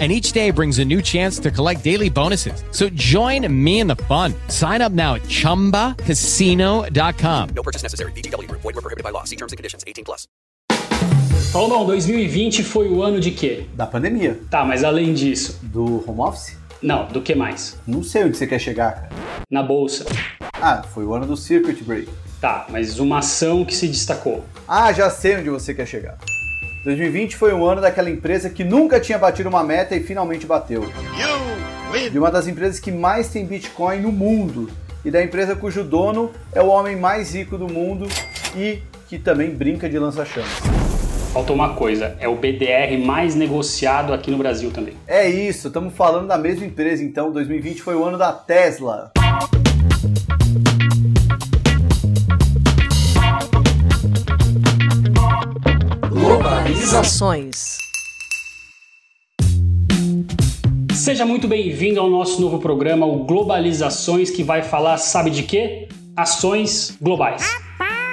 and each day brings a new chance to collect daily bonuses. So join me in the fun. Sign up now at ChumbaCasino.com. No purchase necessary. BGW. Void were prohibited by law. See terms and conditions. 18 plus. Paulão, 2020 foi o ano de quê? Da pandemia. Tá, mas além disso, Do home office? não, do que mais? Não sei onde você quer chegar, cara. Na bolsa. Ah, foi o ano do Circuit Break. Tá, mas uma ação que se destacou. Ah, já sei onde você quer chegar. 2020 foi o ano daquela empresa que nunca tinha batido uma meta e finalmente bateu. De uma das empresas que mais tem Bitcoin no mundo. E da empresa cujo dono é o homem mais rico do mundo e que também brinca de lança-chamas. Faltou uma coisa, é o BDR mais negociado aqui no Brasil também. É isso, estamos falando da mesma empresa então. 2020 foi o ano da Tesla. Globalizações. Seja muito bem-vindo ao nosso novo programa, o Globalizações, que vai falar, sabe de quê? Ações globais.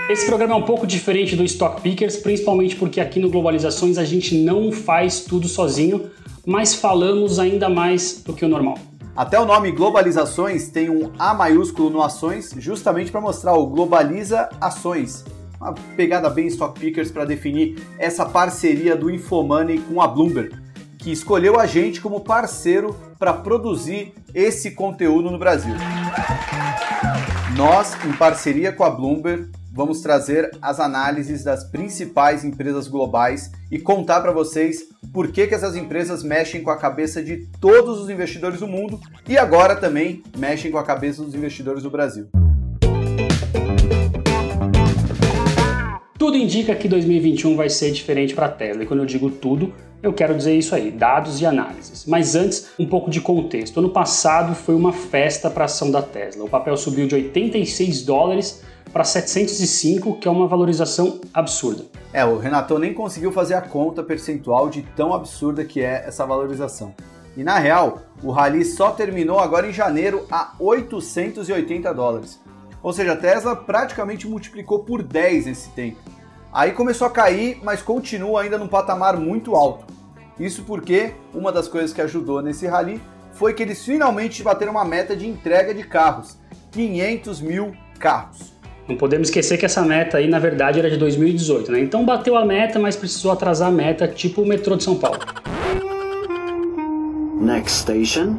Esse programa é um pouco diferente do Stock Pickers, principalmente porque aqui no Globalizações a gente não faz tudo sozinho, mas falamos ainda mais do que o normal. Até o nome Globalizações tem um A maiúsculo no Ações, justamente para mostrar o Globaliza Ações. Uma pegada bem Stock Pickers para definir essa parceria do Infomoney com a Bloomberg, que escolheu a gente como parceiro para produzir esse conteúdo no Brasil. Nós, em parceria com a Bloomberg, vamos trazer as análises das principais empresas globais e contar para vocês por que, que essas empresas mexem com a cabeça de todos os investidores do mundo e agora também mexem com a cabeça dos investidores do Brasil. Tudo indica que 2021 vai ser diferente para a Tesla, e quando eu digo tudo, eu quero dizer isso aí, dados e análises. Mas antes, um pouco de contexto. Ano passado foi uma festa para a ação da Tesla. O papel subiu de 86 dólares para 705, que é uma valorização absurda. É, o Renato nem conseguiu fazer a conta percentual de tão absurda que é essa valorização. E na real, o rally só terminou agora em janeiro a 880 dólares. Ou seja, a Tesla praticamente multiplicou por 10 esse tempo. Aí começou a cair, mas continua ainda num patamar muito alto. Isso porque uma das coisas que ajudou nesse rally foi que eles finalmente bateram uma meta de entrega de carros, 500 mil carros. Não podemos esquecer que essa meta aí, na verdade, era de 2018, né? Então bateu a meta, mas precisou atrasar a meta, tipo o metrô de São Paulo. Next station.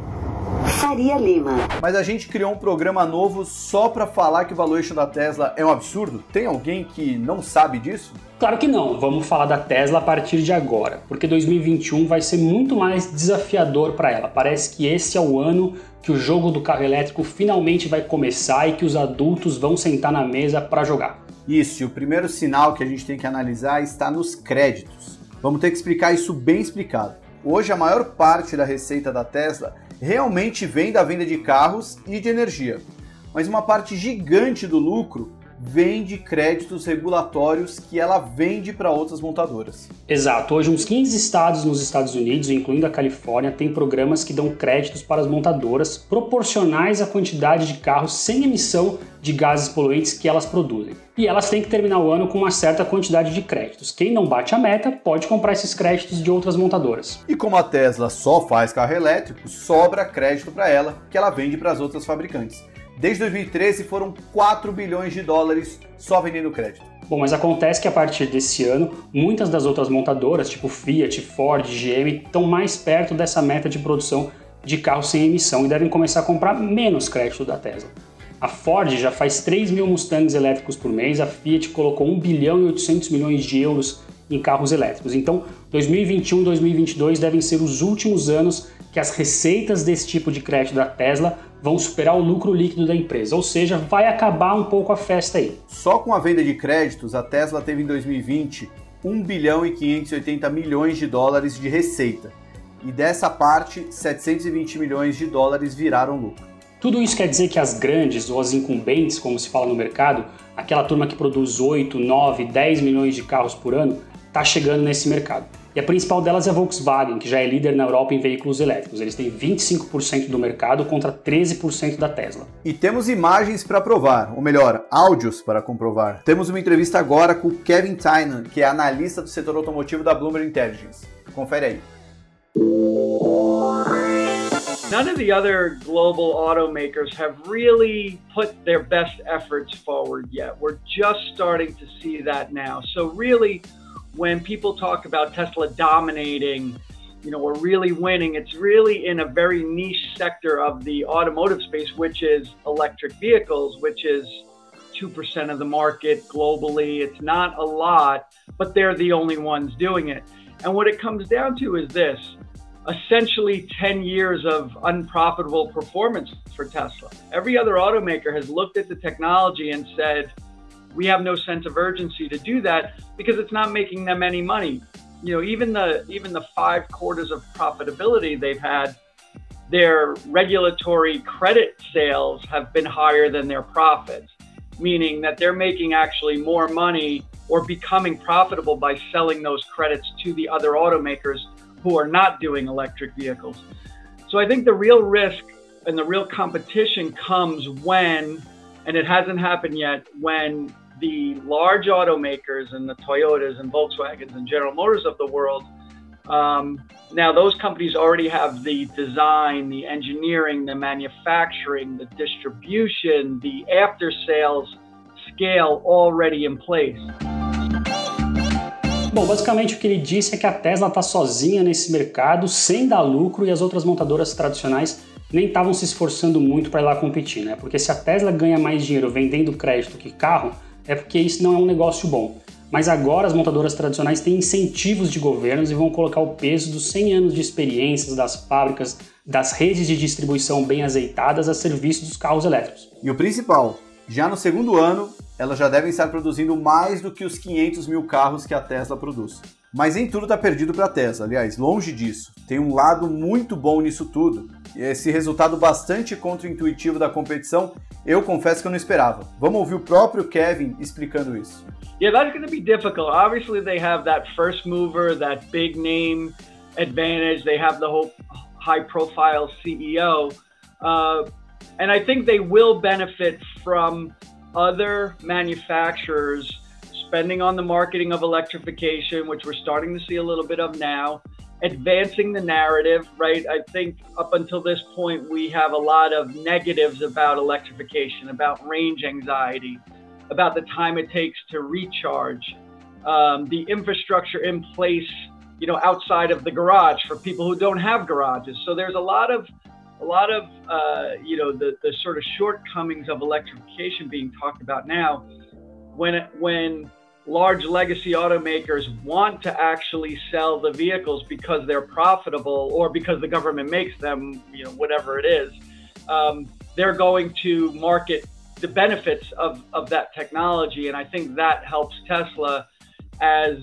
Faria Lima. Mas a gente criou um programa novo só para falar que o valuation da Tesla é um absurdo? Tem alguém que não sabe disso? Claro que não, vamos falar da Tesla a partir de agora, porque 2021 vai ser muito mais desafiador para ela. Parece que esse é o ano que o jogo do carro elétrico finalmente vai começar e que os adultos vão sentar na mesa para jogar. Isso, e o primeiro sinal que a gente tem que analisar está nos créditos. Vamos ter que explicar isso bem explicado. Hoje, a maior parte da receita da Tesla realmente vem da venda de carros e de energia, mas uma parte gigante do lucro vem de créditos regulatórios que ela vende para outras montadoras. Exato, hoje uns 15 estados nos Estados Unidos, incluindo a Califórnia, têm programas que dão créditos para as montadoras proporcionais à quantidade de carros sem emissão de gases poluentes que elas produzem. E elas têm que terminar o ano com uma certa quantidade de créditos. Quem não bate a meta pode comprar esses créditos de outras montadoras. E como a Tesla só faz carro elétrico, sobra crédito para ela que ela vende para as outras fabricantes. Desde 2013 foram 4 bilhões de dólares só vendendo crédito. Bom, mas acontece que a partir desse ano, muitas das outras montadoras, tipo Fiat, Ford, GM, estão mais perto dessa meta de produção de carros sem emissão e devem começar a comprar menos crédito da Tesla. A Ford já faz 3 mil Mustangs elétricos por mês, a Fiat colocou 1 bilhão e 800 milhões de euros em carros elétricos. Então, 2021 e 2022 devem ser os últimos anos que as receitas desse tipo de crédito da Tesla vão superar o lucro líquido da empresa, ou seja, vai acabar um pouco a festa aí. Só com a venda de créditos, a Tesla teve em 2020 1 bilhão e 580 milhões de dólares de receita. E dessa parte, 720 milhões de dólares viraram lucro. Tudo isso quer dizer que as grandes ou as incumbentes, como se fala no mercado, aquela turma que produz 8, 9, 10 milhões de carros por ano, está chegando nesse mercado. E a principal delas é a Volkswagen, que já é líder na Europa em veículos elétricos. Eles têm 25% do mercado contra 13% da Tesla. E temos imagens para provar, ou melhor, áudios para comprovar. Temos uma entrevista agora com o Kevin Tynan, que é analista do setor automotivo da Bloomberg Intelligence. Confere aí. None of the other global automakers have really put their best efforts forward yet. We're just starting to see that now. So, really, when people talk about Tesla dominating, you know, we're really winning, it's really in a very niche sector of the automotive space, which is electric vehicles, which is 2% of the market globally. It's not a lot, but they're the only ones doing it. And what it comes down to is this essentially 10 years of unprofitable performance for Tesla. Every other automaker has looked at the technology and said, we have no sense of urgency to do that because it's not making them any money. You know, even the even the five quarters of profitability they've had, their regulatory credit sales have been higher than their profits, meaning that they're making actually more money or becoming profitable by selling those credits to the other automakers who are not doing electric vehicles. So I think the real risk and the real competition comes when, and it hasn't happened yet, when the large automakers and the Toyotas and Volkswagens and General Motors of the world, um, now those companies already have the design, the engineering, the manufacturing, the distribution, the after sales scale already in place. Bom, basicamente o que ele disse é que a Tesla está sozinha nesse mercado, sem dar lucro, e as outras montadoras tradicionais nem estavam se esforçando muito para ir lá competir, né? Porque se a Tesla ganha mais dinheiro vendendo crédito que carro, é porque isso não é um negócio bom. Mas agora as montadoras tradicionais têm incentivos de governos e vão colocar o peso dos 100 anos de experiências das fábricas, das redes de distribuição bem azeitadas a serviço dos carros elétricos. E o principal, já no segundo ano, elas já devem estar produzindo mais do que os 500 mil carros que a Tesla produz. Mas nem tudo está perdido para a Tesla, aliás, longe disso. Tem um lado muito bom nisso tudo. Esse resultado bastante contra-intuitivo da competição, eu confesso que eu não esperava. Vamos ouvir o próprio Kevin explicando isso. Yeah, that's going to be difficult. Obviously, they have that first mover, that big name advantage. They have the whole high-profile CEO, uh, and I think they will benefit from other manufacturers spending on the marketing of electrification, which we're starting to see a little bit of now, advancing the narrative, right? I think up until this point, we have a lot of negatives about electrification, about range anxiety, about the time it takes to recharge, um, the infrastructure in place, you know, outside of the garage for people who don't have garages. So there's a lot of a lot of uh, you know the, the sort of shortcomings of electrification being talked about now when when large legacy automakers want to actually sell the vehicles because they're profitable or because the government makes them you know whatever it is um, they're going to market the benefits of, of that technology and i think that helps tesla as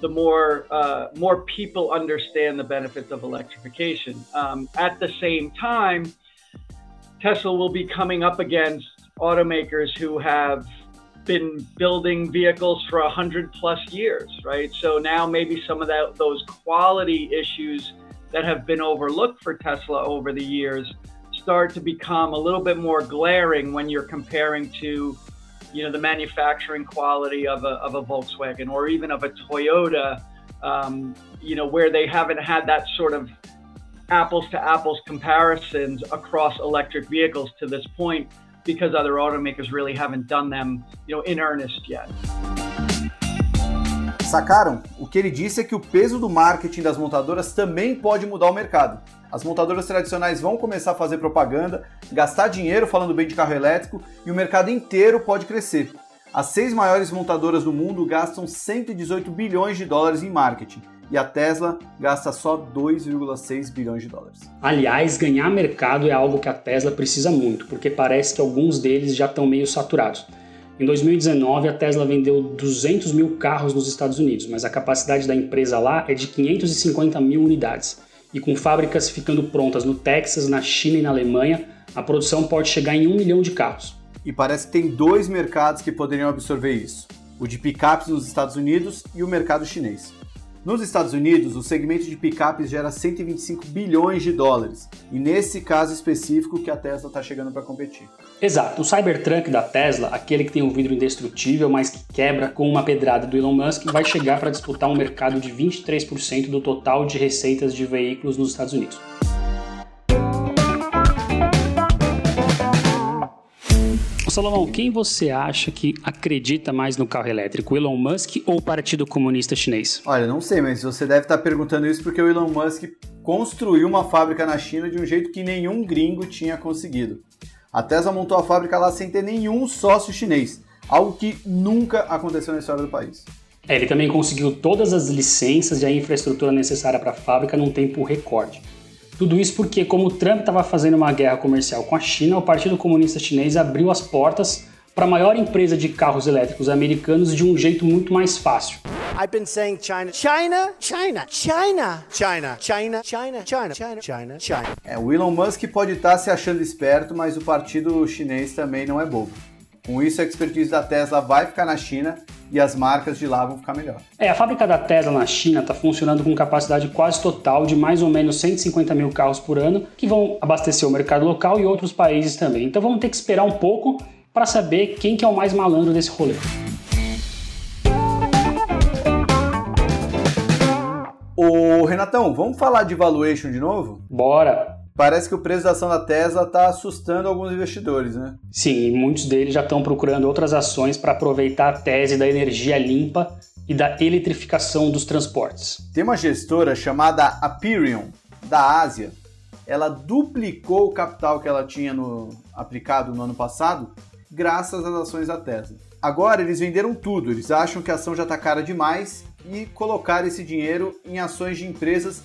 the more uh, more people understand the benefits of electrification. Um, at the same time, Tesla will be coming up against automakers who have been building vehicles for a hundred plus years, right? So now maybe some of that those quality issues that have been overlooked for Tesla over the years start to become a little bit more glaring when you're comparing to you know the manufacturing quality of a, of a Volkswagen or even of a Toyota, um, you know where they haven't had that sort of apples to apples comparisons across electric vehicles to this point because other automakers really haven't done them you know in earnest yet. Sacaram? O que ele disse é que o peso do marketing das montadoras também pode mudar o mercado. As montadoras tradicionais vão começar a fazer propaganda, gastar dinheiro falando bem de carro elétrico e o mercado inteiro pode crescer. As seis maiores montadoras do mundo gastam 118 bilhões de dólares em marketing e a Tesla gasta só 2,6 bilhões de dólares. Aliás, ganhar mercado é algo que a Tesla precisa muito, porque parece que alguns deles já estão meio saturados. Em 2019, a Tesla vendeu 200 mil carros nos Estados Unidos, mas a capacidade da empresa lá é de 550 mil unidades. E com fábricas ficando prontas no Texas, na China e na Alemanha, a produção pode chegar em um milhão de carros. E parece que tem dois mercados que poderiam absorver isso: o de picapes nos Estados Unidos e o mercado chinês. Nos Estados Unidos, o segmento de picapes gera 125 bilhões de dólares, e nesse caso específico que a Tesla está chegando para competir. Exato, o Cybertruck da Tesla, aquele que tem um vidro indestrutível, mas que quebra com uma pedrada do Elon Musk, vai chegar para disputar um mercado de 23% do total de receitas de veículos nos Estados Unidos. Salomão, quem você acha que acredita mais no carro elétrico, Elon Musk ou o Partido Comunista Chinês? Olha, não sei, mas você deve estar perguntando isso porque o Elon Musk construiu uma fábrica na China de um jeito que nenhum gringo tinha conseguido. A Tesla montou a fábrica lá sem ter nenhum sócio chinês, algo que nunca aconteceu na história do país. É, ele também conseguiu todas as licenças e a infraestrutura necessária para a fábrica num tempo recorde. Tudo isso porque, como o Trump estava fazendo uma guerra comercial com a China, o Partido Comunista Chinês abriu as portas para a maior empresa de carros elétricos americanos de um jeito muito mais fácil. I've been saying China, China, China, China, China, China, China, China, China, China, China. É, o Elon Musk pode estar se achando esperto, mas o partido chinês também não é bobo. Com isso, a expertise da Tesla vai ficar na China e as marcas de lá vão ficar melhor. É, a fábrica da Tesla na China está funcionando com capacidade quase total de mais ou menos 150 mil carros por ano, que vão abastecer o mercado local e outros países também. Então vamos ter que esperar um pouco para saber quem que é o mais malandro desse rolê. Ô Renatão, vamos falar de valuation de novo? Bora! Parece que o preço da ação da Tesla está assustando alguns investidores, né? Sim, muitos deles já estão procurando outras ações para aproveitar a tese da energia limpa e da eletrificação dos transportes. Tem uma gestora chamada Aperion, da Ásia. Ela duplicou o capital que ela tinha no, aplicado no ano passado graças às ações da Tesla. Agora eles venderam tudo, eles acham que a ação já está cara demais e colocaram esse dinheiro em ações de empresas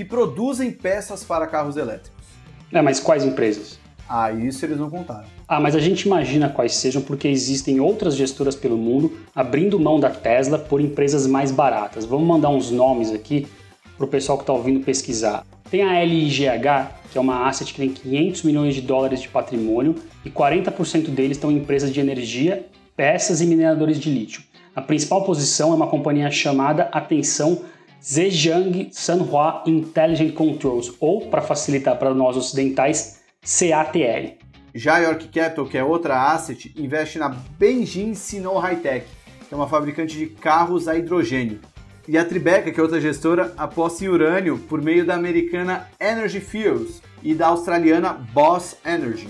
que produzem peças para carros elétricos. É, mas quais empresas? Ah, isso eles não contaram. Ah, mas a gente imagina quais sejam porque existem outras gestoras pelo mundo abrindo mão da Tesla por empresas mais baratas. Vamos mandar uns nomes aqui para o pessoal que está ouvindo pesquisar. Tem a LIGH, que é uma asset que tem 500 milhões de dólares de patrimônio e 40% deles estão em empresas de energia, peças e mineradores de lítio. A principal posição é uma companhia chamada Atenção Zhejiang Sanhua Intelligent Controls, ou, para facilitar para nós ocidentais, CATL. Já York Capital, que é outra asset, investe na Benjin Sino Hightech, que é uma fabricante de carros a hidrogênio. E a Tribeca, que é outra gestora, aposta em urânio por meio da americana Energy Fuels e da australiana Boss Energy.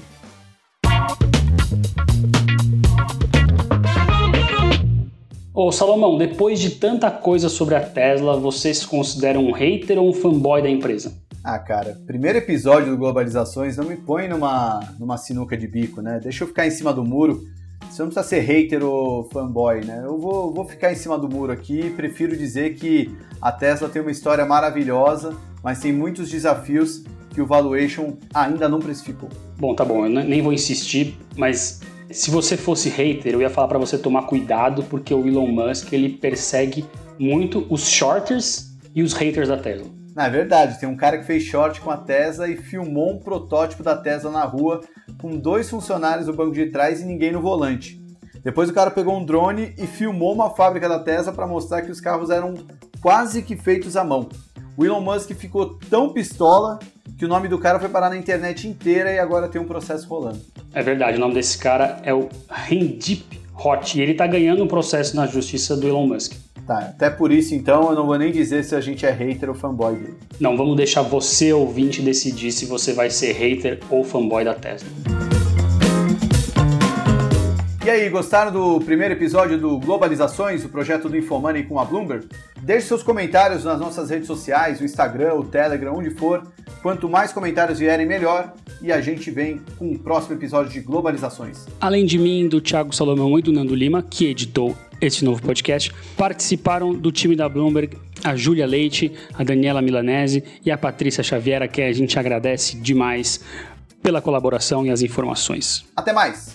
Ô Salomão, depois de tanta coisa sobre a Tesla, você se considera um hater ou um fanboy da empresa? Ah, cara, primeiro episódio do Globalizações não me põe numa, numa sinuca de bico, né? Deixa eu ficar em cima do muro. Você não precisa ser hater ou fanboy, né? Eu vou, vou ficar em cima do muro aqui. Prefiro dizer que a Tesla tem uma história maravilhosa, mas tem muitos desafios que o valuation ainda não precificou. Bom, tá bom, eu nem vou insistir, mas se você fosse hater, eu ia falar para você tomar cuidado porque o Elon Musk ele persegue muito os shorters e os haters da Tesla. Na é verdade, tem um cara que fez short com a Tesla e filmou um protótipo da Tesla na rua com dois funcionários no banco de trás e ninguém no volante. Depois o cara pegou um drone e filmou uma fábrica da Tesla para mostrar que os carros eram quase que feitos à mão. O Elon Musk ficou tão pistola que o nome do cara foi parar na internet inteira e agora tem um processo rolando. É verdade, o nome desse cara é o Rendip Hot e ele tá ganhando um processo na justiça do Elon Musk. Tá, até por isso então eu não vou nem dizer se a gente é hater ou fanboy dele. Não, vamos deixar você ouvinte decidir se você vai ser hater ou fanboy da Tesla. E aí, gostaram do primeiro episódio do Globalizações, o projeto do Infomoney com a Bloomberg? Deixe seus comentários nas nossas redes sociais, o Instagram, o Telegram, onde for. Quanto mais comentários vierem, melhor. E a gente vem com o próximo episódio de Globalizações. Além de mim, do Thiago Salomão e do Nando Lima, que editou este novo podcast, participaram do time da Bloomberg a Júlia Leite, a Daniela Milanese e a Patrícia Xavier, que a gente agradece demais pela colaboração e as informações. Até mais!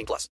18 plus.